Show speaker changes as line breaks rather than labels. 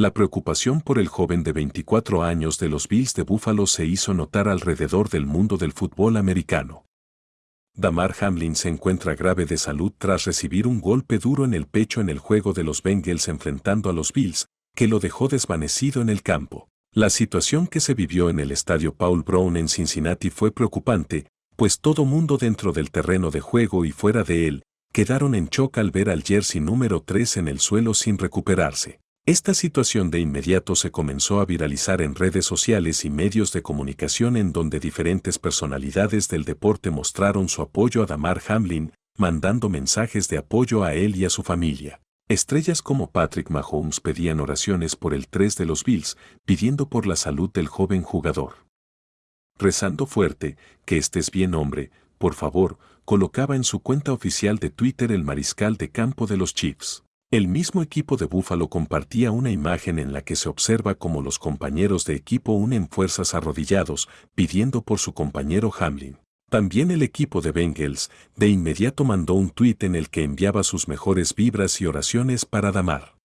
La preocupación por el joven de 24 años de los Bills de Buffalo se hizo notar alrededor del mundo del fútbol americano. Damar Hamlin se encuentra grave de salud tras recibir un golpe duro en el pecho en el juego de los Bengals enfrentando a los Bills, que lo dejó desvanecido en el campo. La situación que se vivió en el estadio Paul Brown en Cincinnati fue preocupante, pues todo mundo dentro del terreno de juego y fuera de él, quedaron en shock al ver al jersey número 3 en el suelo sin recuperarse. Esta situación de inmediato se comenzó a viralizar en redes sociales y medios de comunicación en donde diferentes personalidades del deporte mostraron su apoyo a Damar Hamlin, mandando mensajes de apoyo a él y a su familia. Estrellas como Patrick Mahomes pedían oraciones por el 3 de los Bills, pidiendo por la salud del joven jugador. Rezando fuerte, que estés bien hombre, por favor, colocaba en su cuenta oficial de Twitter el mariscal de campo de los Chiefs. El mismo equipo de Buffalo compartía una imagen en la que se observa como los compañeros de equipo unen fuerzas arrodillados, pidiendo por su compañero Hamlin. También el equipo de Bengals de inmediato mandó un tuit en el que enviaba sus mejores vibras y oraciones para Damar.